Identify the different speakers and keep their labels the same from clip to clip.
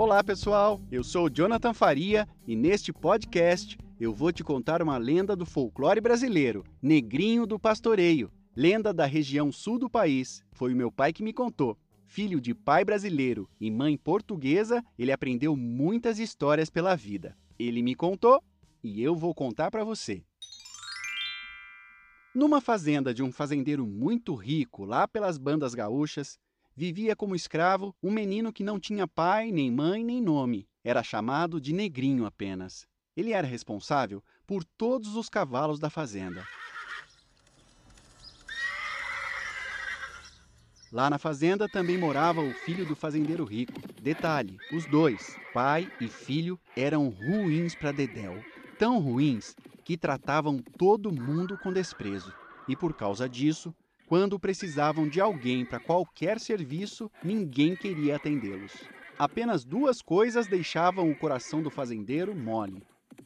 Speaker 1: Olá, pessoal. Eu sou Jonathan Faria e neste podcast eu vou te contar uma lenda do folclore brasileiro, Negrinho do Pastoreio. Lenda da região sul do país. Foi o meu pai que me contou. Filho de pai brasileiro e mãe portuguesa, ele aprendeu muitas histórias pela vida. Ele me contou e eu vou contar para você. Numa fazenda de um fazendeiro muito rico, lá pelas bandas gaúchas, vivia como escravo um menino que não tinha pai, nem mãe, nem nome. Era chamado de Negrinho apenas. Ele era responsável por todos os cavalos da fazenda. Lá na fazenda também morava o filho do fazendeiro rico. Detalhe: os dois, pai e filho, eram ruins para Dedéu. Tão ruins que tratavam todo mundo com desprezo. E por causa disso, quando precisavam de alguém para qualquer serviço, ninguém queria atendê-los. Apenas duas coisas deixavam o coração do fazendeiro mole: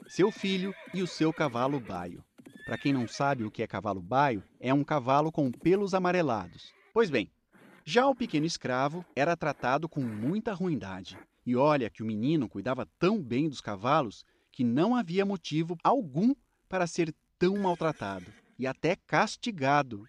Speaker 1: seu filho e o seu cavalo baio. Para quem não sabe o que é cavalo baio, é um cavalo com pelos amarelados. Pois bem, já o pequeno escravo era tratado com muita ruindade. E olha que o menino cuidava tão bem dos cavalos que não havia motivo algum para ser tão maltratado e até castigado.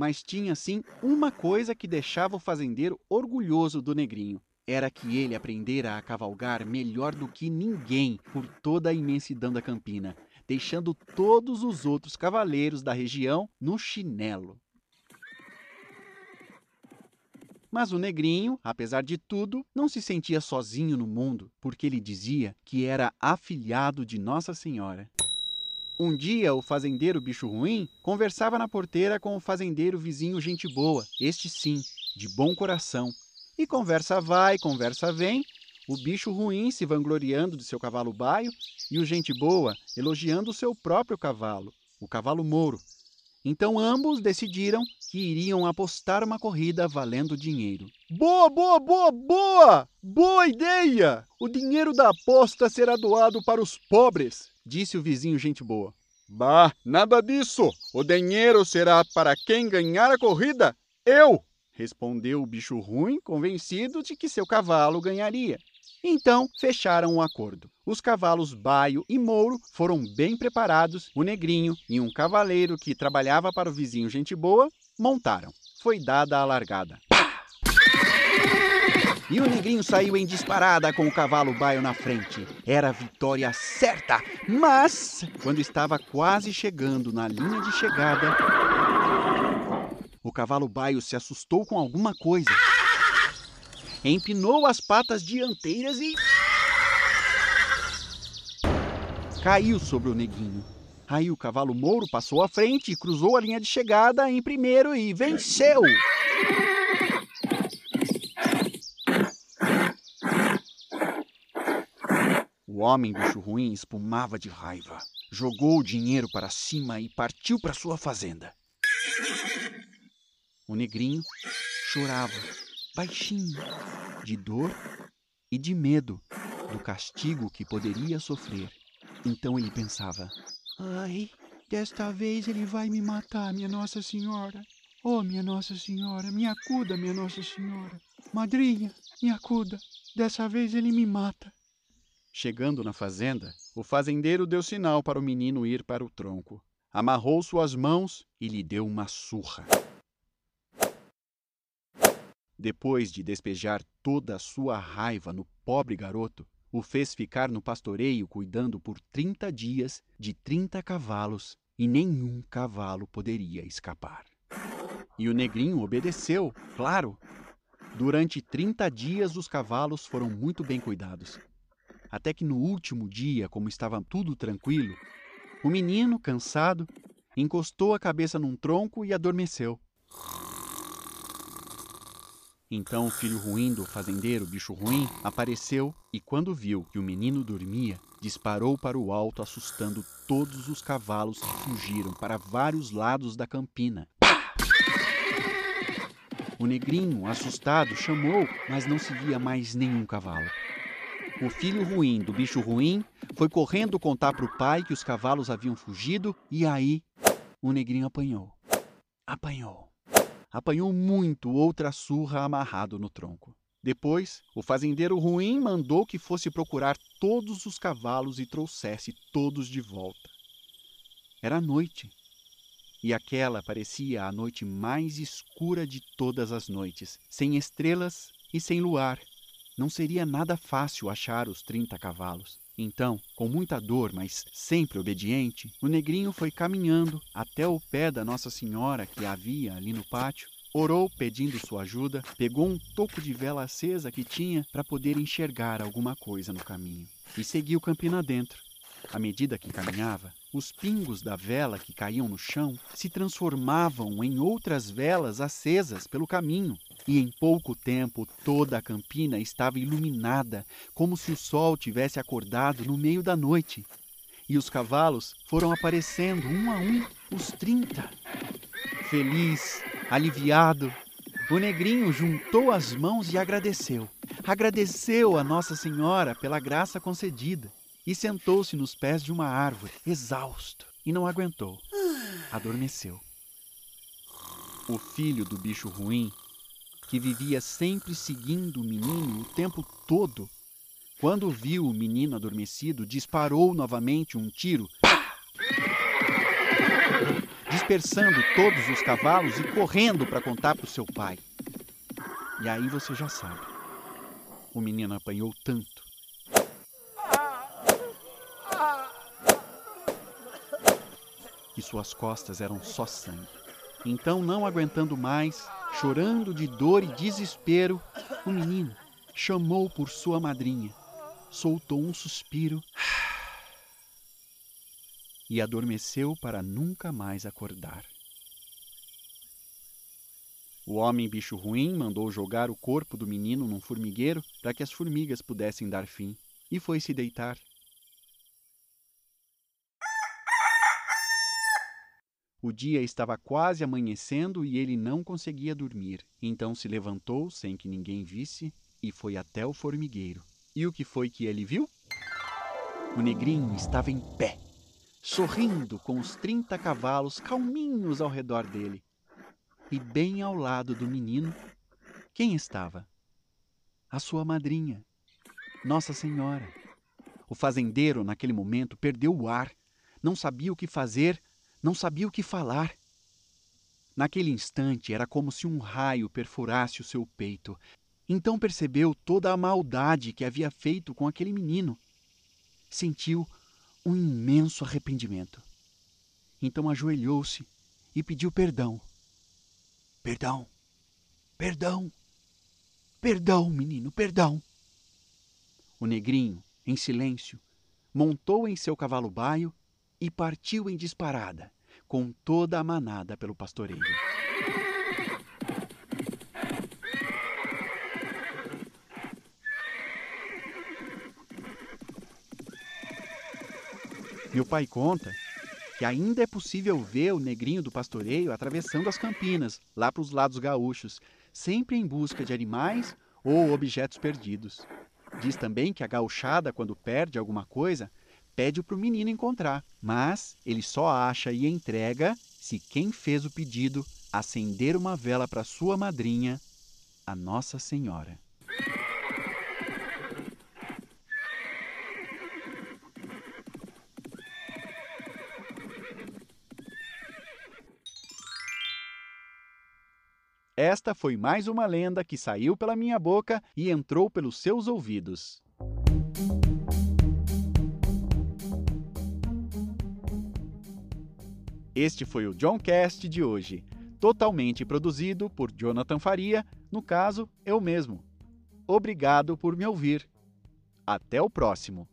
Speaker 1: Mas tinha sim uma coisa que deixava o fazendeiro orgulhoso do negrinho. Era que ele aprendera a cavalgar melhor do que ninguém por toda a imensidão da campina, deixando todos os outros cavaleiros da região no chinelo. Mas o negrinho, apesar de tudo, não se sentia sozinho no mundo, porque ele dizia que era afilhado de Nossa Senhora. Um dia, o fazendeiro bicho ruim conversava na porteira com o fazendeiro vizinho gente boa, este sim, de bom coração. E conversa vai, conversa vem, o bicho ruim se vangloriando de seu cavalo baio e o gente boa elogiando o seu próprio cavalo, o cavalo mouro. Então ambos decidiram que iriam apostar uma corrida valendo dinheiro.
Speaker 2: Boa, boa, boa, boa! Boa ideia! O dinheiro da aposta será doado para os pobres, disse o vizinho gente boa. Bah, nada disso! O dinheiro será para quem ganhar a corrida? Eu!
Speaker 1: respondeu o bicho ruim, convencido de que seu cavalo ganharia. Então fecharam um acordo. Os cavalos Baio e Mouro foram bem preparados, o Negrinho e um cavaleiro que trabalhava para o vizinho Gente Boa montaram. Foi dada a largada. E o negrinho saiu em disparada com o cavalo baio na frente. Era a vitória certa, mas quando estava quase chegando na linha de chegada, o cavalo baio se assustou com alguma coisa. Empinou as patas dianteiras e. caiu sobre o neguinho. Aí o cavalo Mouro passou à frente, cruzou a linha de chegada em primeiro e venceu! O homem bicho ruim espumava de raiva. Jogou o dinheiro para cima e partiu para sua fazenda. O negrinho chorava, baixinho, de dor e de medo do castigo que poderia sofrer. Então ele pensava:
Speaker 3: Ai, desta vez ele vai me matar, minha Nossa Senhora. Oh, minha Nossa Senhora, me acuda, minha Nossa Senhora. Madrinha, me acuda. Dessa vez ele me mata.
Speaker 1: Chegando na fazenda, o fazendeiro deu sinal para o menino ir para o tronco. Amarrou suas mãos e lhe deu uma surra. Depois de despejar toda a sua raiva no pobre garoto, o fez ficar no pastoreio cuidando por trinta dias de trinta cavalos e nenhum cavalo poderia escapar. E o negrinho obedeceu, claro. Durante trinta dias os cavalos foram muito bem cuidados. Até que no último dia, como estava tudo tranquilo, o menino, cansado, encostou a cabeça num tronco e adormeceu. Então o filho ruim do fazendeiro, bicho ruim, apareceu e, quando viu que o menino dormia, disparou para o alto, assustando todos os cavalos que fugiram para vários lados da campina. O negrinho, assustado, chamou, mas não se via mais nenhum cavalo. O filho ruim do bicho ruim foi correndo contar para o pai que os cavalos haviam fugido e aí o negrinho apanhou. Apanhou apanhou muito outra surra amarrado no tronco. Depois, o fazendeiro ruim mandou que fosse procurar todos os cavalos e trouxesse todos de volta. Era noite, e aquela parecia a noite mais escura de todas as noites, sem estrelas e sem luar. Não seria nada fácil achar os trinta cavalos. Então, com muita dor, mas sempre obediente, o negrinho foi caminhando até o pé da Nossa Senhora que havia ali no pátio Orou pedindo sua ajuda, pegou um toco de vela acesa que tinha para poder enxergar alguma coisa no caminho e seguiu Campina dentro. À medida que caminhava, os pingos da vela que caíam no chão se transformavam em outras velas acesas pelo caminho, e em pouco tempo toda a campina estava iluminada, como se o sol tivesse acordado no meio da noite. E os cavalos foram aparecendo um a um, os trinta. Feliz, aliviado, o negrinho juntou as mãos e agradeceu. Agradeceu a Nossa Senhora pela graça concedida e sentou-se nos pés de uma árvore, exausto, e não aguentou. Adormeceu. O filho do bicho ruim, que vivia sempre seguindo o menino o tempo todo, quando viu o menino adormecido, disparou novamente um tiro dispersando todos os cavalos e correndo para contar para o seu pai. E aí você já sabe. O menino apanhou tanto. Que suas costas eram só sangue. Então, não aguentando mais, chorando de dor e desespero, o menino chamou por sua madrinha, soltou um suspiro e adormeceu para nunca mais acordar. O homem bicho ruim mandou jogar o corpo do menino num formigueiro para que as formigas pudessem dar fim e foi se deitar. O dia estava quase amanhecendo e ele não conseguia dormir. Então se levantou sem que ninguém visse e foi até o formigueiro. E o que foi que ele viu? O negrinho estava em pé sorrindo com os trinta cavalos calminhos ao redor dele. E bem ao lado do menino, quem estava? A sua madrinha, Nossa Senhora. O fazendeiro, naquele momento, perdeu o ar, não sabia o que fazer, não sabia o que falar. Naquele instante era como se um raio perfurasse o seu peito. Então percebeu toda a maldade que havia feito com aquele menino. Sentiu um imenso arrependimento. Então ajoelhou-se e pediu perdão. Perdão, perdão, perdão, menino, perdão. O negrinho, em silêncio, montou em seu cavalo baio e partiu em disparada, com toda a manada pelo pastoreio. Meu pai conta que ainda é possível ver o negrinho do pastoreio atravessando as campinas, lá para os lados gaúchos, sempre em busca de animais ou objetos perdidos. Diz também que a gauchada, quando perde alguma coisa, pede para o menino encontrar, mas ele só acha e entrega se quem fez o pedido acender uma vela para sua madrinha, a Nossa Senhora. Esta foi mais uma lenda que saiu pela minha boca e entrou pelos seus ouvidos. Este foi o Johncast de hoje, totalmente produzido por Jonathan Faria, no caso, eu mesmo. Obrigado por me ouvir. Até o próximo!